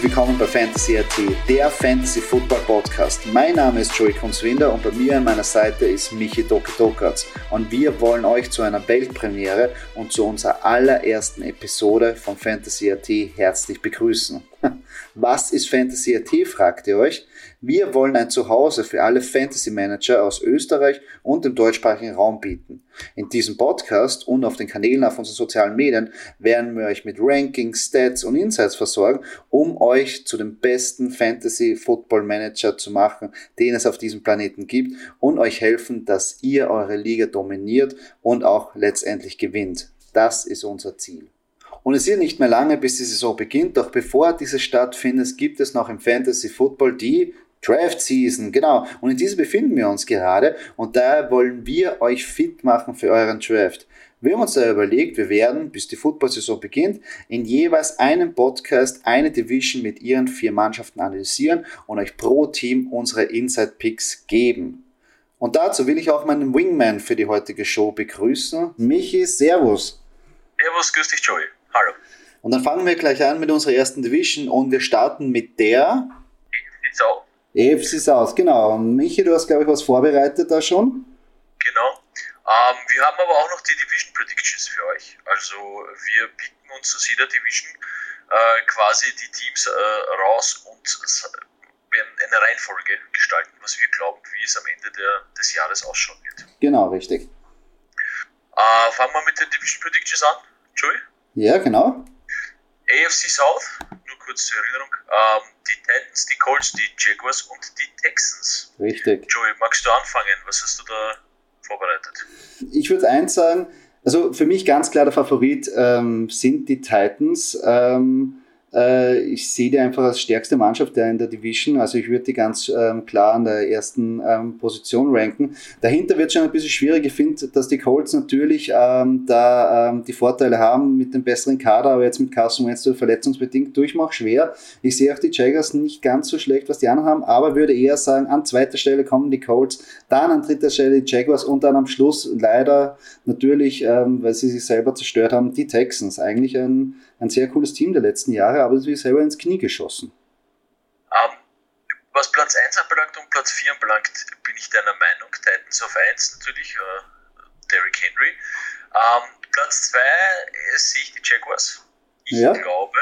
Herzlich willkommen bei Fantasy AT, der Fantasy Football Podcast. Mein Name ist Joey Kunzwinder und bei mir an meiner Seite ist Michi Dokatokatz. Und wir wollen euch zu einer Weltpremiere und zu unserer allerersten Episode von Fantasy AT herzlich begrüßen. Was ist Fantasy AT, fragt ihr euch? Wir wollen ein Zuhause für alle Fantasy Manager aus Österreich und dem deutschsprachigen Raum bieten. In diesem Podcast und auf den Kanälen auf unseren sozialen Medien werden wir euch mit Rankings, Stats und Insights versorgen, um euch zu dem besten Fantasy Football Manager zu machen, den es auf diesem Planeten gibt und euch helfen, dass ihr eure Liga dominiert und auch letztendlich gewinnt. Das ist unser Ziel. Und es ist nicht mehr lange, bis die Saison beginnt, doch bevor diese stattfindet, gibt es noch im Fantasy Football die Draft Season, genau. Und in dieser befinden wir uns gerade und daher wollen wir euch fit machen für euren Draft. Wir haben uns da überlegt, wir werden, bis die Football-Saison beginnt, in jeweils einem Podcast eine Division mit ihren vier Mannschaften analysieren und euch pro Team unsere Inside-Picks geben. Und dazu will ich auch meinen Wingman für die heutige Show begrüßen. Michi, Servus. Servus, grüß dich, Joey. Hallo. Und dann fangen wir gleich an mit unserer ersten Division und wir starten mit der... EFC South, genau. Und Michi, du hast, glaube ich, was vorbereitet da schon? Genau. Ähm, wir haben aber auch noch die Division Predictions für euch. Also wir picken uns aus jeder Division äh, quasi die Teams äh, raus und werden eine Reihenfolge gestalten, was wir glauben, wie es am Ende der, des Jahres ausschauen wird. Genau, richtig. Äh, fangen wir mit den Division Predictions an, Joey? Ja, genau. AFC South, nur kurz zur Erinnerung, ähm, die Titans, die Colts, die Jaguars und die Texans. Richtig. Joey, magst du anfangen? Was hast du da vorbereitet? Ich würde eins sagen, also für mich ganz klar der Favorit ähm, sind die Titans. Ähm, äh, ich sehe die einfach als stärkste Mannschaft in der Division. Also ich würde die ganz ähm, klar an der ersten ähm, Position ranken. Dahinter wird schon ein bisschen schwierig. Ich finde, dass die Colts natürlich ähm, da ähm, die Vorteile haben mit dem besseren Kader, aber jetzt mit Carson Wentz verletzungsbedingt durchmacht schwer. Ich sehe auch die Jaguars nicht ganz so schlecht, was die anderen haben, aber würde eher sagen, an zweiter Stelle kommen die Colts, dann an dritter Stelle die Jaguars und dann am Schluss leider natürlich, ähm, weil sie sich selber zerstört haben, die Texans. Eigentlich ein ein sehr cooles Team der letzten Jahre, aber sie ist selber ins Knie geschossen. Um, ähm, was Platz 1 anbelangt und Platz 4 anbelangt, bin ich deiner Meinung. Titans auf 1 natürlich äh, Derrick Henry. Um, ähm, Platz 2 äh, sehe ich die Jaguars. Ich ja. glaube,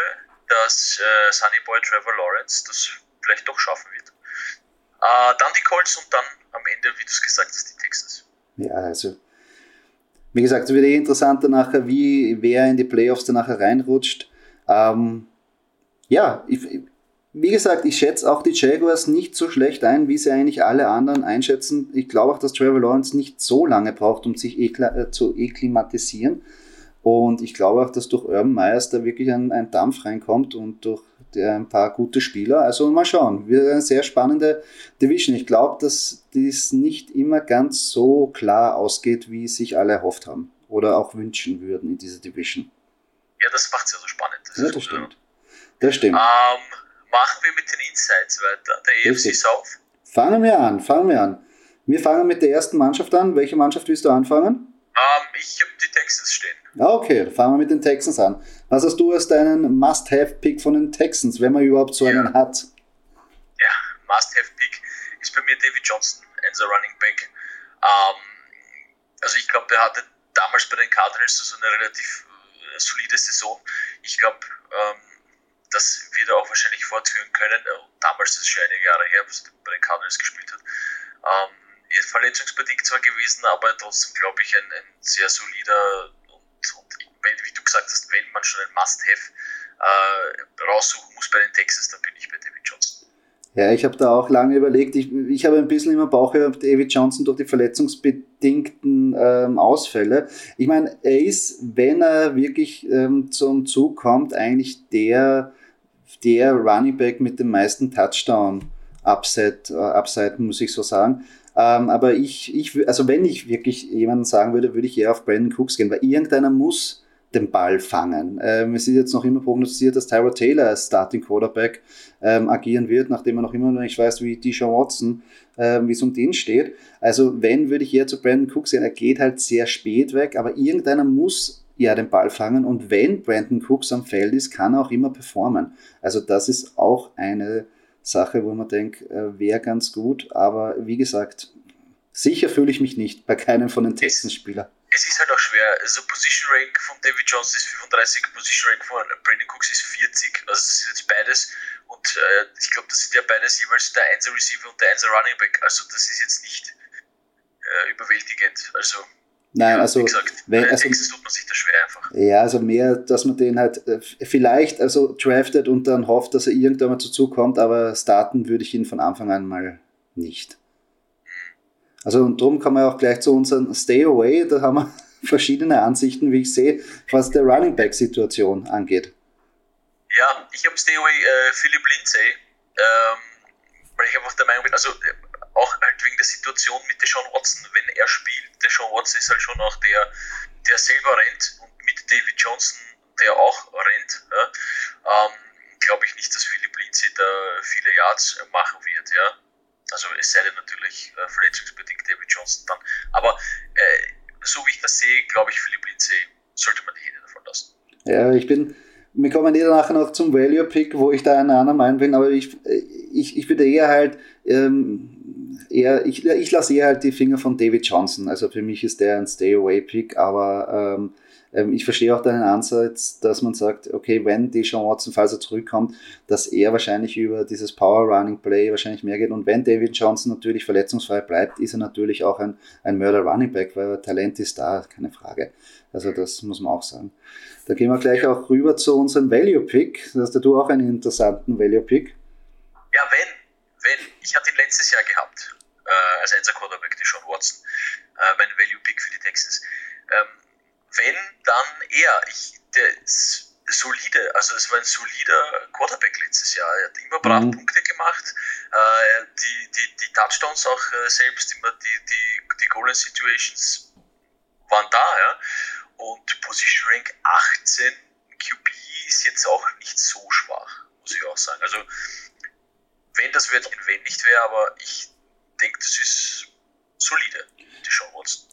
dass äh, Sunny Boy Trevor Lawrence das vielleicht doch schaffen wird. Äh, dann die Colts und dann am Ende, wie du es gesagt hast, die Texans. Ja, also wie gesagt, es wird eh interessanter nachher, wie wer in die Playoffs dann nachher reinrutscht. Ähm, ja, ich, wie gesagt, ich schätze auch die Jaguars nicht so schlecht ein, wie sie eigentlich alle anderen einschätzen. Ich glaube auch, dass Trevor Lawrence nicht so lange braucht, um sich äh, zu eklimatisieren. Und ich glaube auch, dass durch Urban Myers da wirklich ein, ein Dampf reinkommt und durch der, ein paar gute Spieler. Also mal schauen. Wird eine sehr spannende Division. Ich glaube, dass dies nicht immer ganz so klar ausgeht, wie sich alle erhofft haben oder auch wünschen würden in dieser Division. Ja, das macht es ja so spannend. Das, ja, das stimmt. Das stimmt. Ähm, machen wir mit den Insights weiter. Der EFC South. Fangen wir an, fangen wir an. Wir fangen mit der ersten Mannschaft an. Welche Mannschaft willst du anfangen? Ähm, ich habe die Texans stehen. Okay, dann fangen wir mit den Texans an. Was hast du als deinen Must-Have-Pick von den Texans, wenn man überhaupt so einen hat? Ja, Must-Have-Pick ist bei mir David Johnson, unser Running Back. Ähm, also ich glaube, der hatte damals bei den Cardinals so eine relativ äh, solide Saison. Ich glaube, ähm, das wird er auch wahrscheinlich fortführen können. Damals ist es schon einige Jahre her, was er bei den Cardinals gespielt hat. Ähm, verletzungsbedingt zwar gewesen, aber trotzdem, glaube ich, ein, ein, sehr solider und, und wenn, wie du gesagt hast, wenn man schon ein Must-Have äh, raussuchen muss bei den Texans, dann bin ich bei David Johnson. Ja, ich habe da auch lange überlegt. Ich, ich habe ein bisschen immer Bauch gehabt, David Johnson durch die verletzungsbedingten ähm, Ausfälle. Ich meine, er ist, wenn er wirklich ähm, zum Zug kommt, eigentlich der, der Running Back mit dem meisten Touchdown Upside, äh, muss ich so sagen. Ähm, aber ich, ich, also wenn ich wirklich jemanden sagen würde, würde ich eher auf Brandon Cooks gehen, weil irgendeiner muss den Ball fangen. Ähm, es ist jetzt noch immer prognostiziert, dass Tyra Taylor als Starting Quarterback ähm, agieren wird, nachdem er noch immer noch nicht weiß, wie Deshaun Watson, ähm, wie es um den steht. Also wenn, würde ich eher zu Brandon Cooks gehen. Er geht halt sehr spät weg, aber irgendeiner muss ja den Ball fangen und wenn Brandon Cooks am Feld ist, kann er auch immer performen. Also das ist auch eine Sache, wo man denkt, äh, wäre ganz gut. Aber wie gesagt, sicher fühle ich mich nicht bei keinem von den Texans-Spielern. Es ist halt auch schwer. Also Position Rank von David Jones ist 35, Position Rank von Brandon Cooks ist 40. Also das ist jetzt beides. Und äh, ich glaube, das sind ja beides jeweils der 1 Receiver und der 1 Running Back. Also das ist jetzt nicht äh, überwältigend. Also Nein, also, gesagt, wenn, also Texas tut man sich das schwer einfach. Ja, also mehr, dass man den halt äh, vielleicht also draftet und dann hofft, dass er irgendwann mal dazu kommt, aber starten würde ich ihn von Anfang an mal nicht. Also und darum kommen wir auch gleich zu unserem Stay Away, da haben wir verschiedene Ansichten, wie ich sehe, was der Running Back Situation angeht. Ja, ich habe Stay Away äh, Philip Lindsay, ähm, weil ich einfach der Meinung bin, also auch halt wegen der Situation mit Deshaun Watson, wenn er spielt, Deshaun Watson ist halt schon auch der, der selber rennt und mit David Johnson, der auch rennt, ja, ähm, glaube ich nicht, dass Philipp Lindsay da viele Yards machen wird, ja. Also es sei denn natürlich äh, verletzungsbedingt David Johnson dann. Aber äh, so wie ich das sehe, glaube ich, Philipp Lindsay sollte man die Hände davon lassen. Ja, ich bin, wir kommen eh nachher noch zum Value Pick, wo ich da einer anderen Meinung bin, aber ich, ich, ich würde eher halt ähm, eher, ich, ich lasse eher halt die Finger von David Johnson. Also für mich ist der ein Stay-Away-Pick, aber ähm, ich verstehe auch deinen Ansatz, dass man sagt, okay, wenn Deshaun Watson, falls er zurückkommt, dass er wahrscheinlich über dieses Power-Running-Play wahrscheinlich mehr geht. Und wenn David Johnson natürlich verletzungsfrei bleibt, ist er natürlich auch ein, ein Mörder-Running-Back, weil Talent ist da, keine Frage. Also das muss man auch sagen. Da gehen wir gleich auch rüber zu unserem Value-Pick. Da hast du auch einen interessanten Value-Pick. Ja, wenn, wenn. Ich hatte ihn letztes Jahr gehabt äh, als Einser Quarterback, die Sean Watson, äh, mein Value Pick für die Texans. Ähm, wenn, dann er. Ich, der ist solide, also es war ein solider Quarterback letztes Jahr. Er hat immer brav mhm. Punkte gemacht, äh, die, die, die Touchdowns auch äh, selbst, immer die, die, die Goal Situations waren da, ja. Und Position Rank 18 QB ist jetzt auch nicht so schwach, muss ich auch sagen. Also wenn das wird, wenn nicht wäre, aber ich denke, das ist solide, die Sean Watson.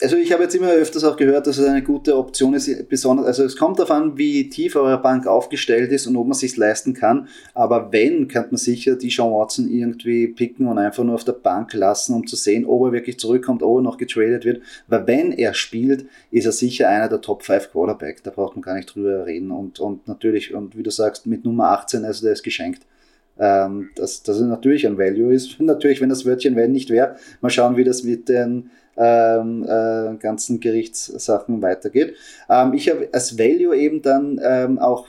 Also ich habe jetzt immer öfters auch gehört, dass es eine gute Option ist, besonders, also es kommt darauf an, wie tief eure Bank aufgestellt ist und ob man es sich leisten kann, aber wenn, kann man sicher die Sean Watson irgendwie picken und einfach nur auf der Bank lassen, um zu sehen, ob er wirklich zurückkommt, ob er noch getradet wird, weil wenn er spielt, ist er sicher einer der Top 5 Quarterback, da braucht man gar nicht drüber reden. Und, und natürlich, und wie du sagst, mit Nummer 18, also der ist geschenkt ähm, dass das natürlich ein Value ist. Natürlich, wenn das Wörtchen wenn nicht wäre, mal schauen, wie das mit den ähm, äh, ganzen Gerichtssachen weitergeht. Ähm, ich habe als Value eben dann ähm, auch,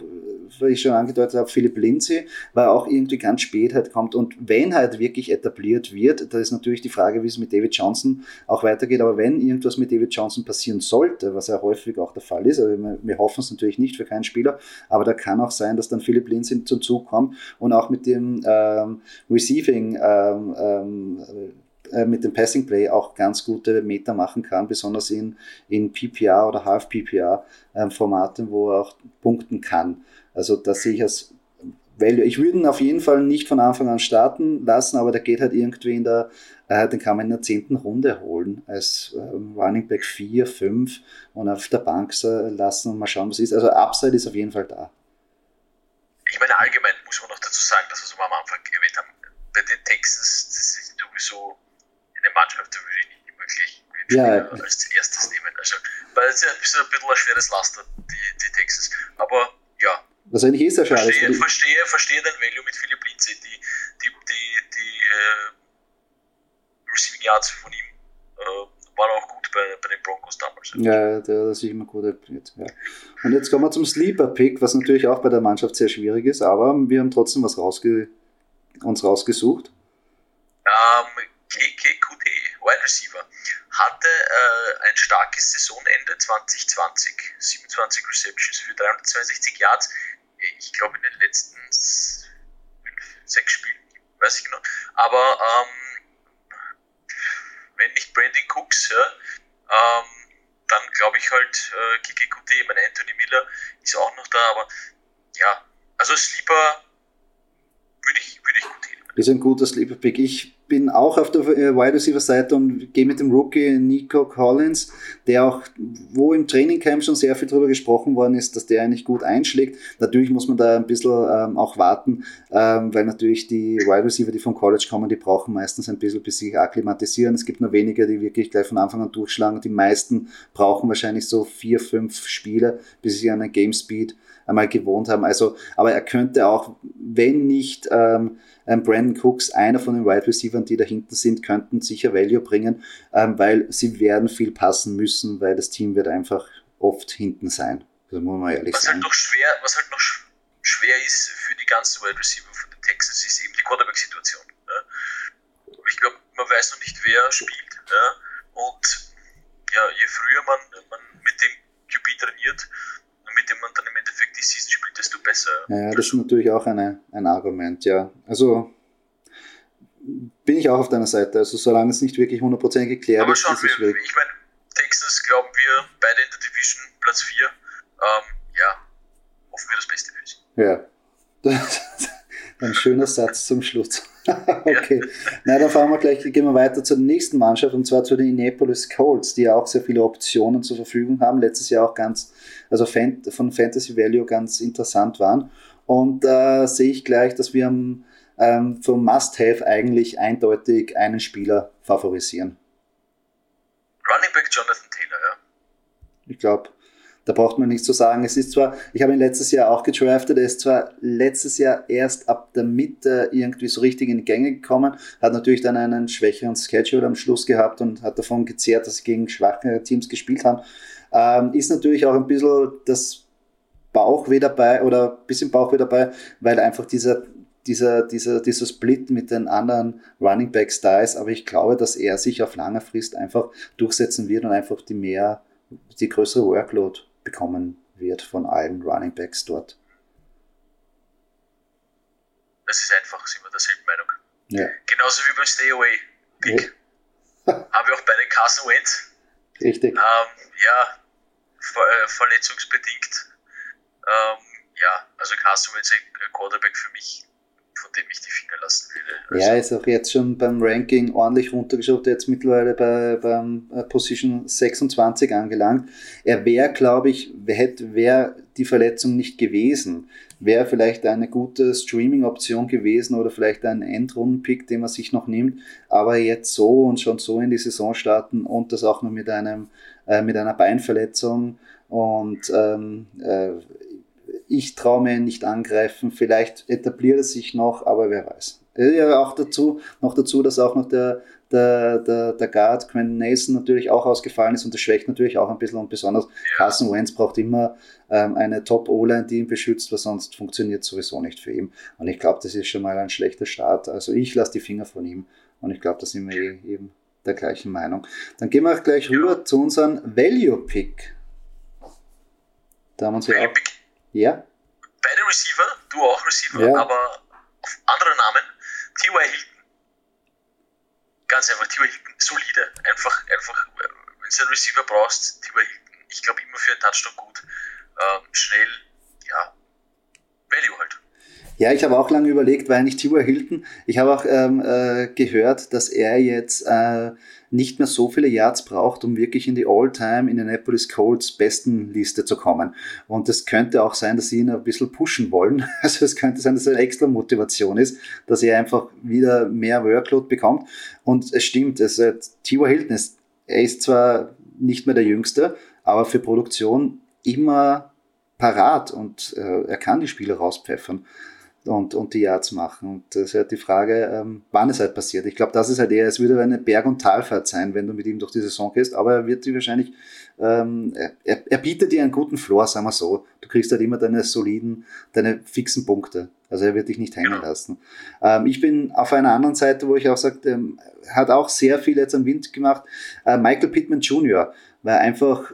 wie ich schon angedeutet habe, Philipp Lindsay, weil auch irgendwie ganz spät halt kommt und wenn halt wirklich etabliert wird, da ist natürlich die Frage, wie es mit David Johnson auch weitergeht, aber wenn irgendwas mit David Johnson passieren sollte, was ja häufig auch der Fall ist, also wir, wir hoffen es natürlich nicht für keinen Spieler, aber da kann auch sein, dass dann Philipp Lindsay zum Zug kommt und auch mit dem ähm, Receiving ähm, ähm, äh, mit dem Passing Play auch ganz gute Meter machen kann, besonders in, in PPR oder Half PPR ähm, wo er auch punkten kann. Also das sehe ich als Value. Ich würde ihn auf jeden Fall nicht von Anfang an starten lassen, aber der geht halt irgendwie in der, äh, den kann man in der zehnten Runde holen, als äh, Running Back 4, 5 und auf der Bank lassen und mal schauen, was ist. Also Upside ist auf jeden Fall da. Ich meine, allgemein muss man noch dazu sagen, dass wir es am Anfang erwähnt haben, bei den Texans, das ist sowieso eine Mannschaft, da würde ich nicht wirklich ja. als erstes nehmen. Also, weil es ist ein bisschen, ein bisschen ein schweres Laster, die, die Texans. Aber ja. Was eigentlich ist ja schade. Verstehe, verstehe, verstehe den Value mit Philipp Lindsay. Die, die, die, die äh, Receiving Yards von ihm äh, waren auch gut bei, bei den Broncos damals. Ja, der hat sich immer gut etabliert. Ja. Und jetzt kommen wir zum Sleeper-Pick, was natürlich auch bei der Mannschaft sehr schwierig ist, aber wir haben trotzdem was rausge uns rausgesucht. Um, ähm, KKQT, Wide Receiver, hatte äh, ein starkes Saisonende 2020. 27 Receptions für 362 Yards. Ich glaube in den letzten sechs Spielen, weiß ich genau. Aber ähm, wenn nicht Brandon Cooks, ja, ähm, dann glaube ich halt äh, Kiki Kuti, ich meine Anthony Miller ist auch noch da, aber ja, also Sleeper würde ich, würde ich gut hin. Ist ein guter Sleeper Pick. Ich bin auch auf der äh, Wide Receiver Seite und gehe mit dem Rookie Nico Collins, der auch, wo im Training Camp schon sehr viel darüber gesprochen worden ist, dass der eigentlich gut einschlägt. Natürlich muss man da ein bisschen ähm, auch warten, ähm, weil natürlich die Wide Receiver, die vom College kommen, die brauchen meistens ein bisschen, bis sie sich akklimatisieren. Es gibt nur wenige, die wirklich gleich von Anfang an durchschlagen. Die meisten brauchen wahrscheinlich so vier, fünf Spiele, bis sie an einen Game Speed einmal gewohnt haben. Also, aber er könnte auch, wenn nicht ähm, Brandon Cooks, einer von den Wide Receivers, die da hinten sind, könnten sicher Value bringen, ähm, weil sie werden viel passen müssen, weil das Team wird einfach oft hinten sein. Das muss man ehrlich was sagen. Halt noch schwer, was halt noch schwer ist für die ganzen Wide Receiver von den Texans, ist eben die Quarterback-Situation. Ja. Ich glaube, man weiß noch nicht, wer spielt. Ja. Und ja, je früher man, man mit dem QB trainiert, mit dem man dann im Endeffekt die Season spielt, desto besser. Ja, das ist natürlich auch eine, ein Argument, ja. Also bin ich auch auf deiner Seite. Also solange es nicht wirklich hundertprozentig geklärt Aber ist, schauen ist es wir, ich meine, Texas glauben wir beide in der Division Platz 4. Ähm, ja, hoffen wir das Beste für sie. Ja. Ein schöner Satz zum Schluss. okay. Na, dann fahren wir gleich, gehen wir weiter zur nächsten Mannschaft und zwar zu den Indianapolis Colts, die ja auch sehr viele Optionen zur Verfügung haben. Letztes Jahr auch ganz, also von Fantasy Value ganz interessant waren. Und da äh, sehe ich gleich, dass wir am, ähm, vom Must-Have eigentlich eindeutig einen Spieler favorisieren. Running Back Jonathan Taylor, ja. Ich glaube, da braucht man nichts zu sagen. Es ist zwar, ich habe ihn letztes Jahr auch gedraftet, er ist zwar letztes Jahr erst ab der Mitte irgendwie so richtig in die Gänge gekommen, hat natürlich dann einen schwächeren Schedule am Schluss gehabt und hat davon gezehrt, dass sie gegen schwachere Teams gespielt haben. Ähm, ist natürlich auch ein bisschen das Bauchweh dabei oder ein bisschen Bauchweh dabei, weil einfach dieser dieser, dieser, dieser Split mit den anderen Running Backs da ist, aber ich glaube, dass er sich auf lange Frist einfach durchsetzen wird und einfach die mehr, die größere Workload bekommen wird von allen Running Backs dort. Das ist einfach, sind wir derselben Meinung. Ja. Genauso wie beim Stay Away Pick. Ja. Haben wir auch bei den Carson Wentz. Richtig. Ähm, ja, ver äh, verletzungsbedingt. Ähm, ja, also Carson Wentz ein Quarterback für mich von dem ich die Finger lassen würde. Also ja, ist auch jetzt schon beim Ranking ordentlich runtergeschaut, jetzt mittlerweile bei, beim äh, Position 26 angelangt. Er wäre, glaube ich, hätte, wäre die Verletzung nicht gewesen, wäre vielleicht eine gute Streaming-Option gewesen oder vielleicht ein Endrunden-Pick, den man sich noch nimmt, aber jetzt so und schon so in die Saison starten und das auch noch mit einem äh, mit einer Beinverletzung und ähm, äh, ich traue mir ihn nicht angreifen. Vielleicht etabliert er sich noch, aber wer weiß. Ja, auch dazu, noch dazu, dass auch noch der, der, der, der Guard Quentin Nelson natürlich auch ausgefallen ist und das schwächt natürlich auch ein bisschen und besonders Carson Wentz braucht immer ähm, eine Top-O-Line, die ihn beschützt, weil sonst funktioniert sowieso nicht für ihn. Und ich glaube, das ist schon mal ein schlechter Start. Also ich lasse die Finger von ihm und ich glaube, da sind wir eh eben der gleichen Meinung. Dann gehen wir auch gleich rüber zu unserem Value-Pick. Da haben wir uns ja auch ja. Beide Receiver, du auch Receiver, ja. aber auf andere Namen. T.Y. Hilton. Ganz einfach, T.Y. Hilton, solide. Einfach, einfach, wenn du einen Receiver brauchst, T.Y. Hilton. Ich glaube immer für einen Touchdown gut. Ähm, schnell, ja, Value halt. Ja, ich habe auch lange überlegt, weil nicht T.Y. Hilton. Ich habe auch ähm, äh, gehört, dass er jetzt äh, nicht mehr so viele Yards braucht, um wirklich in die All-Time Indianapolis Colts besten Liste zu kommen. Und es könnte auch sein, dass sie ihn ein bisschen pushen wollen. Also es könnte sein, dass es eine extra Motivation ist, dass er einfach wieder mehr Workload bekommt. Und es stimmt, es, äh, T.Y. Hilton ist, er ist zwar nicht mehr der Jüngste, aber für Produktion immer parat und äh, er kann die Spiele rauspfeffern. Und, und die Yards machen. Und das ist halt die Frage, ähm, wann es halt passiert. Ich glaube, das ist halt eher, es würde eine Berg- und Talfahrt sein, wenn du mit ihm durch die Saison gehst, aber er wird die wahrscheinlich, ähm, er, er bietet dir einen guten Floor, sagen wir so. Du kriegst halt immer deine soliden, deine fixen Punkte. Also er wird dich nicht hängen lassen. Ähm, ich bin auf einer anderen Seite, wo ich auch sage, ähm, hat auch sehr viel jetzt am Wind gemacht, äh, Michael Pittman Jr., weil einfach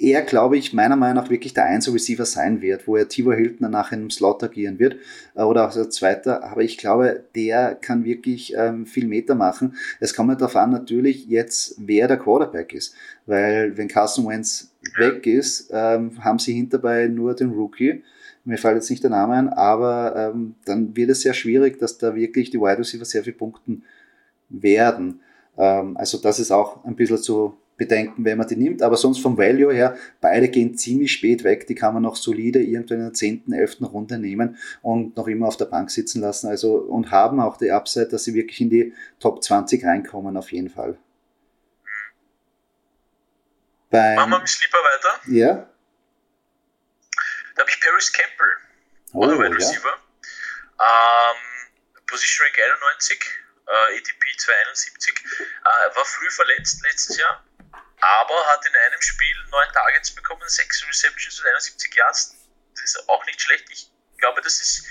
er, glaube ich, meiner Meinung nach wirklich der Einzel-Receiver sein wird, wo er Tivo Hilton nach einem Slot agieren wird äh, oder auch als Zweiter. Aber ich glaube, der kann wirklich ähm, viel Meter machen. Es kommt darauf an, natürlich jetzt, wer der Quarterback ist. Weil wenn Carson Wentz weg ist, ähm, haben sie hinterbei nur den Rookie. Mir fällt jetzt nicht der Name ein, aber ähm, dann wird es sehr schwierig, dass da wirklich die Wide Receiver sehr viel punkten werden. Ähm, also das ist auch ein bisschen zu bedenken, wenn man die nimmt. Aber sonst vom Value her, beide gehen ziemlich spät weg. Die kann man noch solide irgendwann in der 10., 11. Runde nehmen und noch immer auf der Bank sitzen lassen. Also, und haben auch die Upside, dass sie wirklich in die Top 20 reinkommen, auf jeden Fall. Beim, Machen wir mit Sleeper weiter? Ja. Da habe ich Paris Campbell, oh, oder Wide Receiver. Ja. Ähm, Position Rank 91, äh, ADP 271. Äh, war früh verletzt letztes Jahr aber hat in einem Spiel neun Targets bekommen, sechs Receptions und 71 Yards. Das ist auch nicht schlecht. Ich glaube, das ist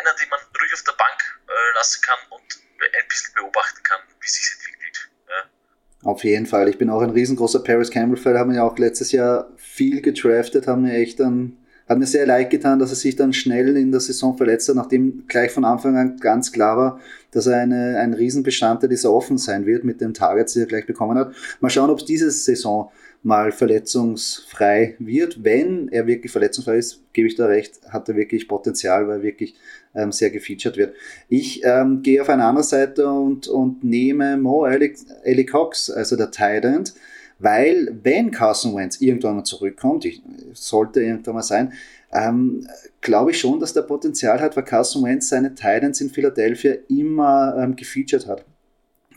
einer, den man ruhig auf der Bank äh, lassen kann und ein bisschen beobachten kann, wie sich entwickelt. Ja. Auf jeden Fall. Ich bin auch ein riesengroßer Paris Campbell-Fan. Haben ja auch letztes Jahr viel gedraftet, haben wir echt dann hat mir sehr leid getan, dass er sich dann schnell in der Saison verletzt hat, nachdem gleich von Anfang an ganz klar war, dass er eine, ein Riesenbestandteil dieser offen sein wird mit den Targets, die er gleich bekommen hat. Mal schauen, ob es diese Saison mal verletzungsfrei wird. Wenn er wirklich verletzungsfrei ist, gebe ich da recht, hat er wirklich Potenzial, weil er wirklich ähm, sehr gefeatured wird. Ich ähm, gehe auf eine andere Seite und, und nehme Mo Ellie Cox, also der Tident, weil wenn Carson Wentz irgendwann mal zurückkommt, ich, sollte irgendwann mal sein, ähm, glaube ich schon, dass der Potenzial hat, weil Carson Wentz seine Titans in Philadelphia immer ähm, gefeatured hat.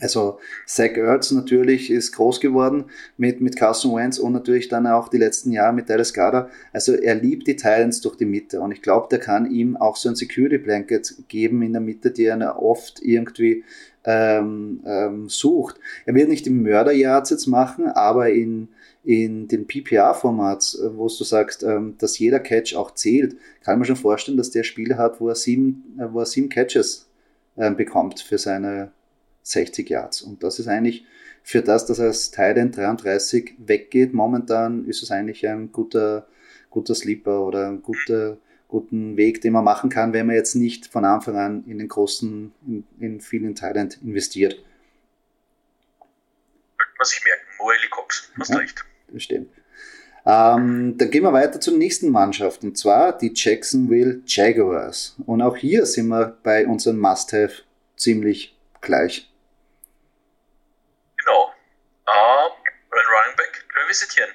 Also Zach Ertz natürlich ist groß geworden mit, mit Carson Wentz und natürlich dann auch die letzten Jahre mit Dallas Garda. Also er liebt die Titans durch die Mitte und ich glaube, der kann ihm auch so ein Security Blanket geben in der Mitte, die er oft irgendwie ähm, ähm, sucht. Er wird nicht im Mörderjahrs jetzt machen, aber in, in den PPA-Formats, äh, wo du sagst, ähm, dass jeder Catch auch zählt, kann man schon vorstellen, dass der Spieler hat, wo er sieben, äh, wo er sieben Catches äh, bekommt für seine 60 Yards. Und das ist eigentlich für das, dass er als Titan 33 weggeht, momentan ist es eigentlich ein guter, guter Sleeper oder ein guter, guten Weg, den man machen kann, wenn man jetzt nicht von Anfang an in den großen, in, in vielen Thailand investiert. Was ich merken, Moeli Cox, hast ja, recht. Das stimmt. Ähm, dann gehen wir weiter zur nächsten Mannschaft und zwar die Jacksonville Jaguars. Und auch hier sind wir bei unseren Must-Have ziemlich gleich. Genau. Um, Running Back, Travis Etienne.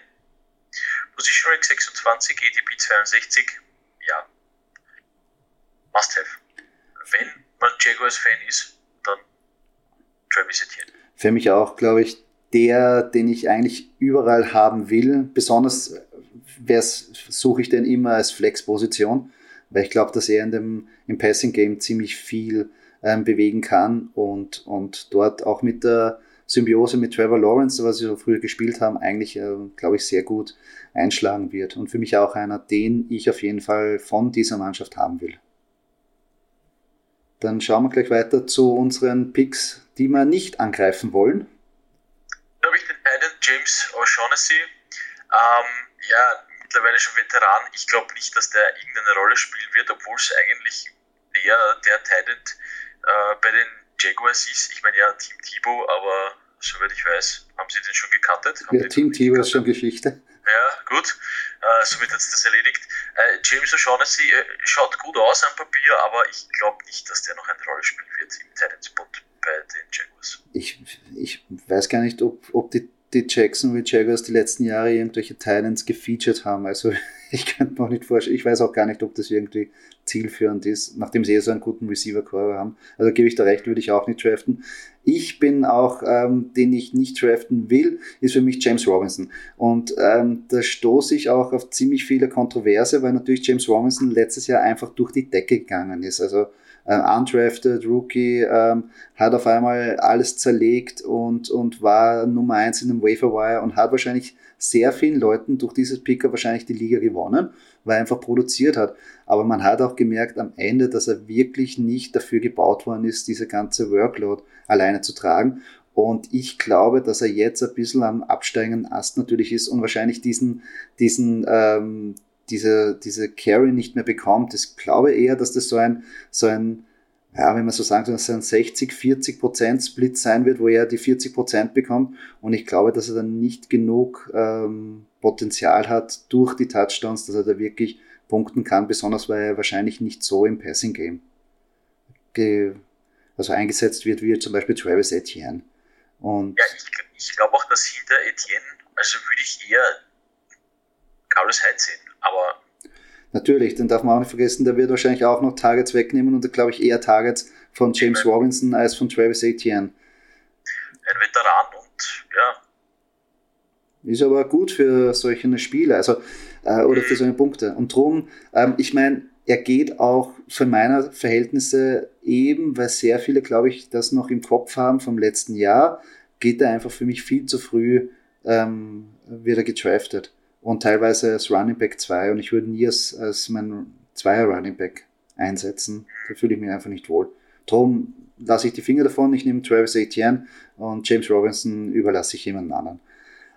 Position Rank 26, ADP 62, ja, must have. Wenn man Jaguars-Fan ist, dann Travis Etienne. Für mich auch, glaube ich, der, den ich eigentlich überall haben will. Besonders suche ich den immer als Flex-Position, weil ich glaube, dass er in dem, im Passing-Game ziemlich viel ähm, bewegen kann und, und dort auch mit der Symbiose mit Trevor Lawrence, was sie so früher gespielt haben, eigentlich, äh, glaube ich, sehr gut einschlagen wird. Und für mich auch einer, den ich auf jeden Fall von dieser Mannschaft haben will. Dann schauen wir gleich weiter zu unseren Picks, die wir nicht angreifen wollen. Habe ich den Titan James O'Shaughnessy. Ähm, ja, mittlerweile schon Veteran. Ich glaube nicht, dass der irgendeine Rolle spielen wird, obwohl es eigentlich der, der Titan äh, bei den Jaguars ist. Ich meine, ja, Team Thibaut, aber soweit ich weiß, haben sie den schon gecuttet. Ja, Team Thibaut ist schon Geschichte. Ja, gut. Äh, somit hat es das erledigt. Äh, James O'Shaughnessy äh, schaut gut aus am Papier, aber ich glaube nicht, dass der noch eine Rolle spielen wird im Spot bei den Jaguars. Ich, ich weiß gar nicht, ob, ob die, die Jacksonville Jaguars die letzten Jahre irgendwelche Talents gefeatured haben. Also ich könnte mir auch nicht vorstellen. Ich weiß auch gar nicht, ob das irgendwie zielführend ist, nachdem sie eh so einen guten Receiver-Core haben. Also gebe ich da recht, würde ich auch nicht draften. ich bin auch, ähm, den ich nicht draften will, ist für mich James Robinson. Und ähm, da stoße ich auch auf ziemlich viele Kontroverse, weil natürlich James Robinson letztes Jahr einfach durch die Decke gegangen ist. Also äh, undrafted Rookie, ähm, hat auf einmal alles zerlegt und, und war Nummer eins in dem Waferwire und hat wahrscheinlich sehr vielen Leuten durch dieses Picker wahrscheinlich die Liga gewonnen, weil er einfach produziert hat. Aber man hat auch gemerkt am Ende, dass er wirklich nicht dafür gebaut worden ist, diese ganze Workload alleine zu tragen. Und ich glaube, dass er jetzt ein bisschen am absteigenden Ast natürlich ist und wahrscheinlich diesen, diesen, ähm, diese, diese Carry nicht mehr bekommt. Ich glaube eher, dass das so ein, so ein, ja, wenn man so sagen soll, dass ein 60, 40 Prozent Split sein wird, wo er die 40 Prozent bekommt. Und ich glaube, dass er dann nicht genug ähm, Potenzial hat durch die Touchdowns, dass er da wirklich punkten kann, besonders weil er wahrscheinlich nicht so im Passing Game also eingesetzt wird, wie zum Beispiel Travis Etienne. Und ja, ich, ich glaube auch, dass hinter Etienne, also würde ich eher Carlos Hyde sehen, aber Natürlich, den darf man auch nicht vergessen, der wird wahrscheinlich auch noch Targets wegnehmen und glaube ich eher Targets von James Robinson als von Travis Etienne. Ein Veteran und ja. Ist aber gut für solche Spiele, also äh, oder für solche Punkte. Und drum, ähm, ich meine, er geht auch für meine Verhältnisse eben, weil sehr viele, glaube ich, das noch im Kopf haben vom letzten Jahr, geht er einfach für mich viel zu früh ähm, wieder getraftet und teilweise als Running Back 2 und ich würde nie als, als mein Zweier Running Back einsetzen. Da fühle ich mich einfach nicht wohl. Darum lasse ich die Finger davon, ich nehme Travis Etienne und James Robinson überlasse ich jemand anderen.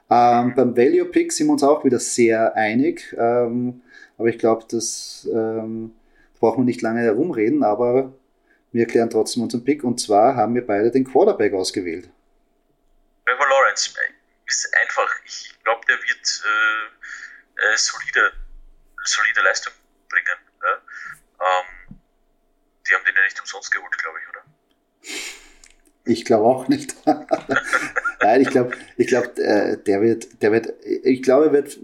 Ähm, beim Value Pick sind wir uns auch wieder sehr einig, ähm, aber ich glaube, das ähm, brauchen wir nicht lange herumreden, aber wir erklären trotzdem unseren Pick und zwar haben wir beide den Quarterback ausgewählt. Trevor Lawrence, ist einfach. Ich glaube, der wird äh, äh, solide, solide Leistung bringen. Ja? Ähm, die haben den ja nicht umsonst geholt, glaube ich, oder? Ich glaube auch nicht. Nein, ich glaube, ich glaube, äh, der wird, der wird, ich glaube, er wird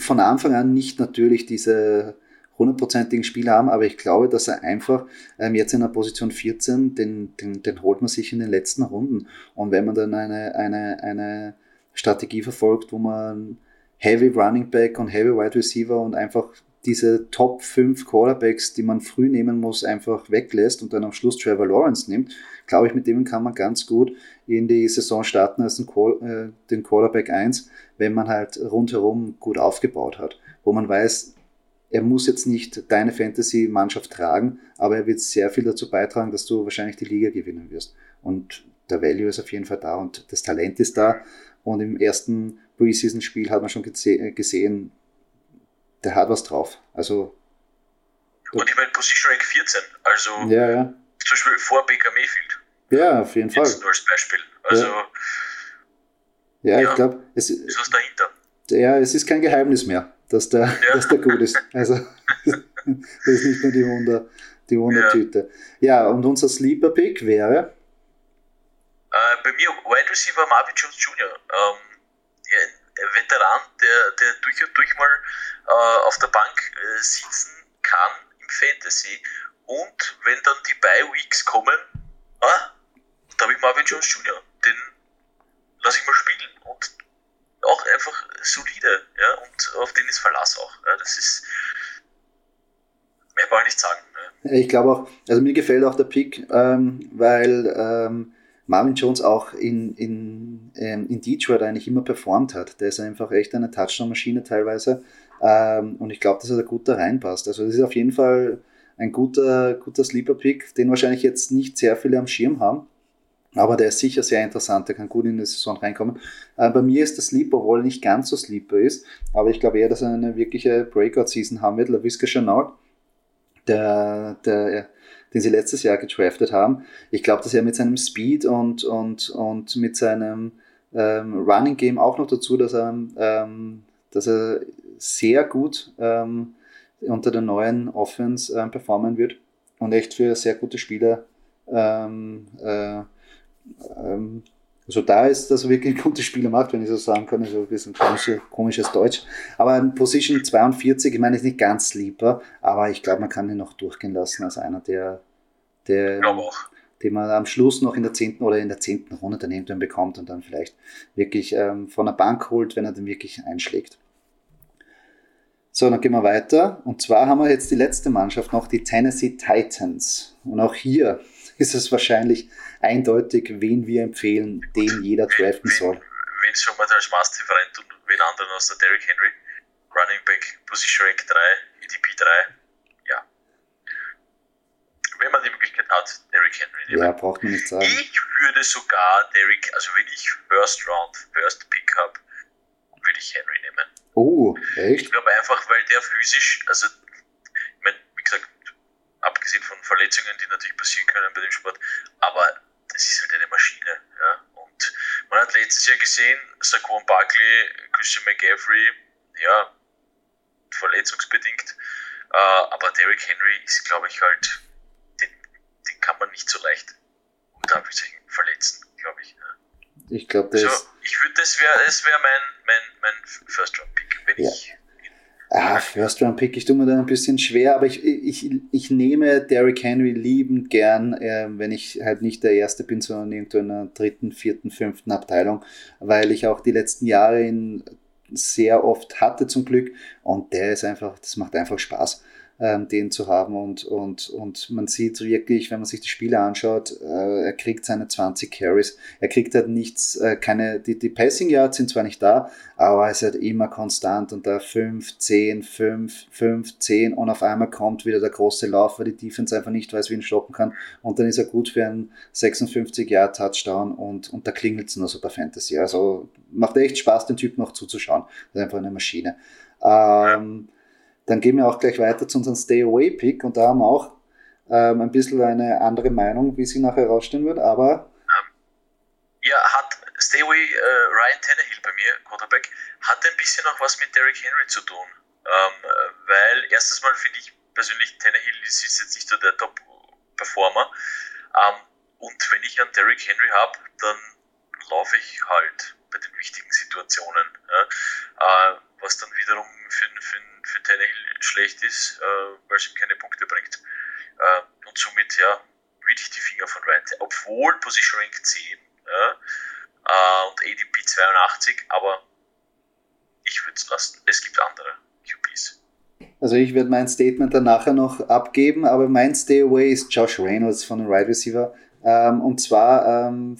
von Anfang an nicht natürlich diese hundertprozentigen Spiel haben, aber ich glaube, dass er einfach ähm, jetzt in der Position 14, den, den, den holt man sich in den letzten Runden. Und wenn man dann eine, eine, eine Strategie verfolgt, wo man Heavy Running Back und Heavy Wide Receiver und einfach diese Top 5 Quarterbacks, die man früh nehmen muss, einfach weglässt und dann am Schluss Trevor Lawrence nimmt, glaube ich, mit dem kann man ganz gut in die Saison starten als äh, den Quarterback 1, wenn man halt rundherum gut aufgebaut hat, wo man weiß, er muss jetzt nicht deine Fantasy-Mannschaft tragen, aber er wird sehr viel dazu beitragen, dass du wahrscheinlich die Liga gewinnen wirst. Und der Value ist auf jeden Fall da und das Talent ist da. Und im ersten Preseason-Spiel hat man schon gesehen, der hat was drauf. Also. Und ich meine Position Rank 14, also ja, ja. zum Beispiel vor Baker Mayfield. Ja, auf jeden Fall. nur als Beispiel. Also. Ja, ja, ja ich glaube, es ist was dahinter. Ja, es ist kein Geheimnis mehr dass der, ja. dass der gut ist. Also das ist nicht nur die Wunder, die Wundertüte. Ja. ja, und unser Sleeper Pick wäre? Äh, bei mir Wide Receiver Marvin Jones Jr. Ähm, ja, ein Veteran, der, der durch und durch mal äh, auf der Bank äh, sitzen kann im Fantasy. Und wenn dann die Bye Weeks kommen, ah, da habe ich Marvin Jones Jr. Den lasse ich mal spielen. Und auch einfach solide, ja, und auf den ist Verlass auch. Ja, das ist, mehr wollte ich nicht sagen. Ja. Ich glaube auch, also mir gefällt auch der Pick, ähm, weil ähm, Marvin Jones auch in, in, ähm, in Detroit eigentlich immer performt hat. Der ist einfach echt eine Touchdown-Maschine teilweise. Ähm, und ich glaube, dass er da gut da reinpasst. Also das ist auf jeden Fall ein guter, guter Sleeper-Pick, den wahrscheinlich jetzt nicht sehr viele am Schirm haben. Aber der ist sicher sehr interessant, der kann gut in die Saison reinkommen. Äh, bei mir ist der Sleeper, obwohl er nicht ganz so Sleeper ist, aber ich glaube eher, dass er eine wirkliche Breakout-Season haben wird. LaVisca Chanel, der, der, den sie letztes Jahr getraftet haben. Ich glaube, dass er mit seinem Speed und, und, und mit seinem ähm, Running Game auch noch dazu, dass er, ähm, dass er sehr gut ähm, unter der neuen Offense ähm, performen wird und echt für sehr gute Spieler ähm, äh, ähm, also da ist, dass er wirklich gute Spiele macht, wenn ich so sagen kann, so ein bisschen komisches, komisches Deutsch. Aber in Position 42, ich meine, ist nicht ganz Sleeper, aber ich glaube, man kann ihn noch durchgehen lassen als einer, der, der den man am Schluss noch in der zehnten oder in der zehnten Runde dann irgendwann bekommt und dann vielleicht wirklich ähm, von der Bank holt, wenn er dann wirklich einschlägt. So, dann gehen wir weiter. Und zwar haben wir jetzt die letzte Mannschaft noch, die Tennessee Titans. Und auch hier ist es wahrscheinlich eindeutig, wen wir empfehlen, den jeder draften soll. Wen soll man da als Mastiff rein tun? Wen anderen aus der Derrick Henry? Running Back, Position Rank 3, EDP 3. Ja. Wenn man die Möglichkeit hat, Derrick Henry nehmen. Ja, braucht man nicht sagen. Ich würde sogar Derrick, also wenn ich First Round, First Pick habe, würde ich Henry nehmen. Oh, echt? Ich glaube einfach, weil der physisch, also, ich meine, wie gesagt, abgesehen von Verletzungen, die natürlich passieren können bei dem Sport, aber das ist halt eine Maschine, ja. Und man hat letztes Jahr gesehen, Saquon Barkley, Christian McGaffrey, ja, verletzungsbedingt, äh, aber Derrick Henry ist, glaube ich, halt, den, den kann man nicht so leicht unter verletzen, glaube ich. Ich glaube, das also, ich würde, das wäre das wär mein, mein, mein First Round Pick, wenn ja. ich. Ah, First Round Pick, ich tue mir da ein bisschen schwer, aber ich, ich, ich nehme Derrick Henry liebend gern, äh, wenn ich halt nicht der Erste bin, sondern irgendwo in einer dritten, vierten, fünften Abteilung, weil ich auch die letzten Jahre ihn sehr oft hatte zum Glück und der ist einfach, das macht einfach Spaß ähm, den zu haben. Und, und, und man sieht wirklich, wenn man sich die Spiele anschaut, äh, er kriegt seine 20 Carries. Er kriegt halt nichts, äh, keine, die, die Passing Yards sind zwar nicht da, aber er ist halt immer konstant und da 5, 10, 5, 5, 10 und auf einmal kommt wieder der große Lauf, weil die Defense einfach nicht weiß, wie ihn stoppen kann. Und dann ist er gut für einen 56 Yard Touchdown und, und da klingelt es nur so bei Fantasy. Also macht echt Spaß, den Typ noch zuzuschauen. Das ist einfach eine Maschine. Ähm, dann gehen wir auch gleich weiter zu unserem Stay Away Pick und da haben wir auch ähm, ein bisschen eine andere Meinung, wie sie nachher herausstellen wird, aber. Ja, hat Stay Away äh, Ryan Tannehill bei mir, Quarterback, hat ein bisschen auch was mit Derrick Henry zu tun. Ähm, weil erstens mal finde ich persönlich, Tannehill ist, jetzt nicht so der Top-Performer. Ähm, und wenn ich einen Derrick Henry habe, dann laufe ich halt bei den wichtigen Situationen. Ja? Äh, was dann wiederum für, für, für Tannehill schlecht ist, äh, weil es ihm keine Punkte bringt. Äh, und somit, ja, würde ich die Finger von Ryan. Obwohl Position Rank 10 ja, äh, und ADP 82, aber ich würde es lassen. Es gibt andere QBs. Also ich werde mein Statement dann nachher noch abgeben, aber mein Stay Away ist Josh Reynolds von den Wide right Receiver. Ähm, und zwar ähm,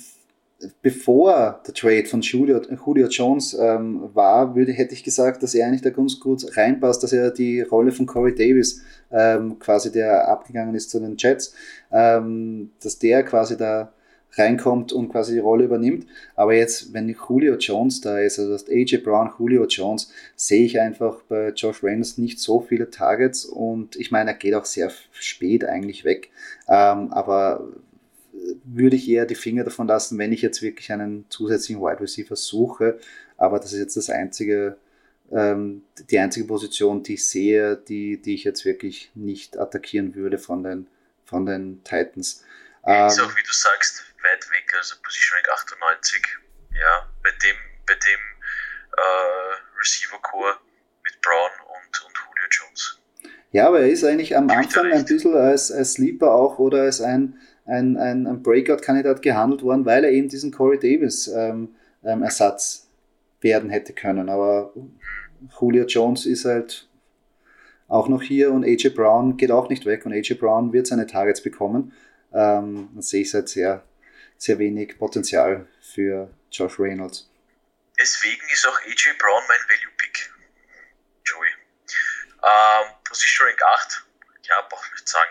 bevor der Trade von Julio, Julio Jones ähm, war, würde, hätte ich gesagt, dass er eigentlich da ganz gut reinpasst, dass er die Rolle von Corey Davis, ähm, quasi der abgegangen ist zu den Jets, ähm, dass der quasi da reinkommt und quasi die Rolle übernimmt. Aber jetzt, wenn Julio Jones da ist, also das AJ Brown, Julio Jones, sehe ich einfach bei Josh Reynolds nicht so viele Targets und ich meine, er geht auch sehr spät eigentlich weg. Ähm, aber würde ich eher die Finger davon lassen, wenn ich jetzt wirklich einen zusätzlichen Wide Receiver suche. Aber das ist jetzt das einzige, ähm, die einzige Position, die ich sehe, die, die ich jetzt wirklich nicht attackieren würde von den, von den Titans. Ähm, ist auch, wie du sagst, weit weg, also Position Rank 98. Ja, bei dem, bei dem äh, Receiver Core mit Brown und, und Julio Jones. Ja, aber er ist eigentlich am Anfang ein bisschen als, als Sleeper auch oder als ein ein, ein, ein Breakout-Kandidat gehandelt worden, weil er eben diesen Corey Davis ähm, ähm, Ersatz werden hätte können. Aber Julio Jones ist halt auch noch hier und AJ Brown geht auch nicht weg und AJ Brown wird seine Targets bekommen. Ähm, dann sehe ich halt sehr, sehr wenig Potenzial für Josh Reynolds. Deswegen ist auch AJ Brown mein Value Pick. Joey. Ähm, Position Rank 8, ja, ich nicht sagen.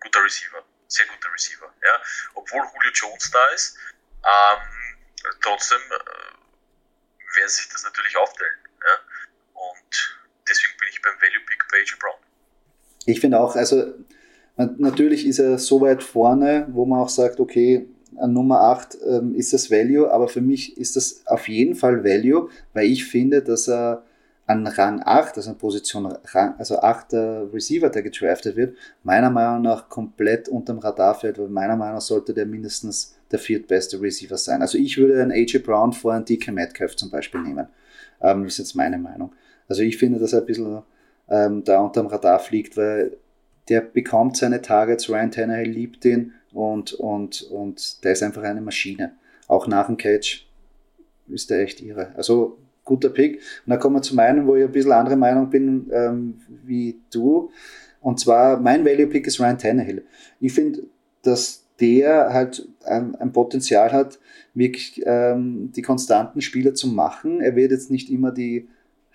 Guter Receiver sehr guter Receiver. Ja? Obwohl Julio Jones da ist, ähm, trotzdem äh, werden sich das natürlich aufteilen. Ja? Und deswegen bin ich beim Value Pick bei AJ Brown. Ich finde auch, also natürlich ist er so weit vorne, wo man auch sagt, okay, an Nummer 8 ähm, ist das Value, aber für mich ist das auf jeden Fall Value, weil ich finde, dass er an Rang 8, also an Position Rang, also 8. Receiver, der gedraftet wird, meiner Meinung nach komplett unterm Radar fällt, weil meiner Meinung nach sollte der mindestens der viertbeste Receiver sein. Also ich würde einen AJ Brown vor einen DK Metcalf zum Beispiel nehmen. Ähm, ist jetzt meine Meinung. Also ich finde, dass er ein bisschen ähm, da unterm Radar fliegt, weil der bekommt seine Targets, Ryan Tannehill liebt ihn und, und, und der ist einfach eine Maschine. Auch nach dem Catch ist der echt irre. Also guter Pick. Und dann kommen wir zu meinem, wo ich ein bisschen andere Meinung bin ähm, wie du. Und zwar, mein Value Pick ist Ryan Tannehill. Ich finde, dass der halt ein, ein Potenzial hat, wirklich ähm, die konstanten Spieler zu machen. Er wird jetzt nicht immer die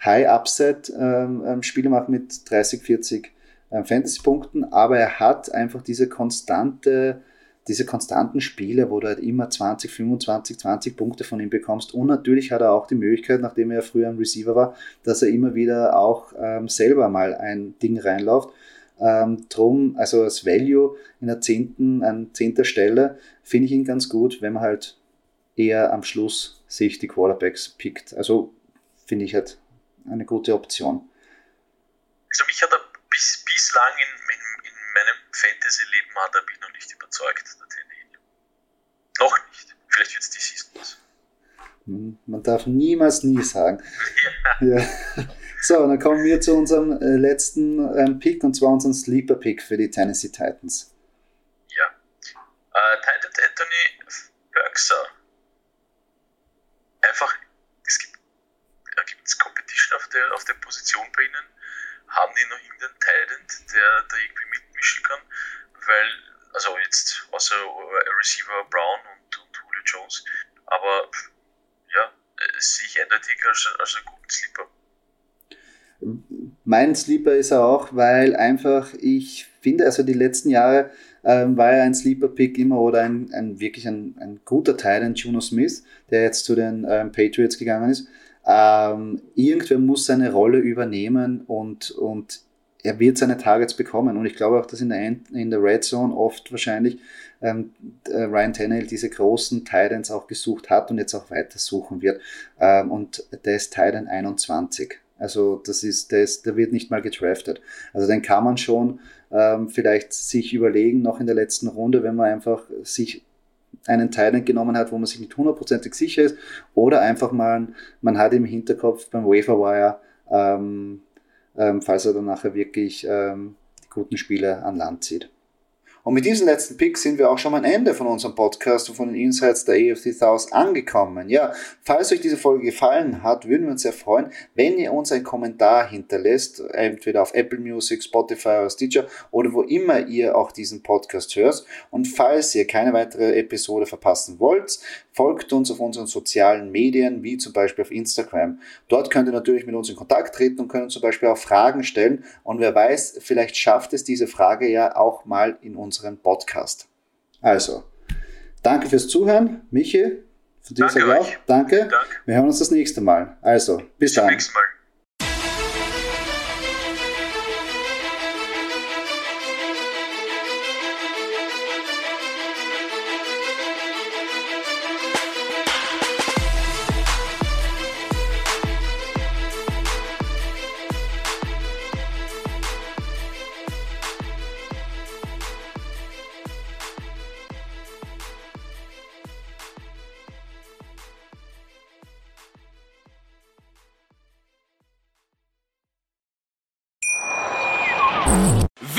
High-Upset-Spiele ähm, ähm machen mit 30, 40 ähm, Fantasy-Punkten, aber er hat einfach diese konstante diese konstanten Spiele, wo du halt immer 20, 25, 20 Punkte von ihm bekommst. Und natürlich hat er auch die Möglichkeit, nachdem er ja früher ein Receiver war, dass er immer wieder auch ähm, selber mal ein Ding reinläuft. Ähm, drum, also als Value in der zehnten, an zehnter Stelle, finde ich ihn ganz gut, wenn man halt eher am Schluss sich die Quarterbacks pickt. Also finde ich halt eine gute Option. Also mich hat er bis, bislang in, Fantasy-Leben hat er mich noch nicht überzeugt, der Tannehill. Noch nicht. Vielleicht wird es die Season. Hm, man darf niemals nie sagen. Ja. ja. So, dann kommen wir zu unserem äh, letzten ähm, Pick und zwar unserem Sleeper-Pick für die Tennessee Titans. Ja. Äh, Titan Anthony Bergser. Einfach, es gibt, da es Competition auf der, auf der Position bei ihnen. Haben die noch irgendeinen Titan, der da irgendwie mitmischen kann? Weil, also jetzt außer Receiver Brown und, und Julio Jones, aber ja, äh, sehe ich eindeutig als, als einen guten Sleeper. Mein Sleeper ist er auch, weil einfach ich finde, also die letzten Jahre ähm, war er ein Sleeper-Pick immer oder ein, ein wirklich ein, ein guter Teil, ein Juno Smith, der jetzt zu den ähm, Patriots gegangen ist. Ähm, irgendwer muss seine Rolle übernehmen und, und er wird seine Targets bekommen. Und ich glaube auch, dass in der, End, in der Red Zone oft wahrscheinlich ähm, Ryan Tannehill diese großen Titans auch gesucht hat und jetzt auch weiter suchen wird. Ähm, und der ist Titan 21. Also das ist, der, ist, der wird nicht mal gedraftet. Also den kann man schon ähm, vielleicht sich überlegen, noch in der letzten Runde, wenn man einfach sich einen Teil genommen hat, wo man sich nicht hundertprozentig sicher ist, oder einfach mal, man hat im Hinterkopf beim Waferwire, ähm, ähm, falls er dann nachher wirklich ähm, die guten Spiele an Land zieht. Und mit diesem letzten Pick sind wir auch schon am Ende von unserem Podcast und von den Insights der AFC South angekommen. Ja, falls euch diese Folge gefallen hat, würden wir uns sehr freuen, wenn ihr uns einen Kommentar hinterlässt, entweder auf Apple Music, Spotify oder Stitcher oder wo immer ihr auch diesen Podcast hört. Und falls ihr keine weitere Episode verpassen wollt, folgt uns auf unseren sozialen Medien, wie zum Beispiel auf Instagram. Dort könnt ihr natürlich mit uns in Kontakt treten und können zum Beispiel auch Fragen stellen. Und wer weiß, vielleicht schafft es diese Frage ja auch mal in unseren Podcast. Also, danke fürs Zuhören. Michi, von dir sage ich auch danke. danke. Wir hören uns das nächste Mal. Also, bis, bis dann. Nächsten Mal.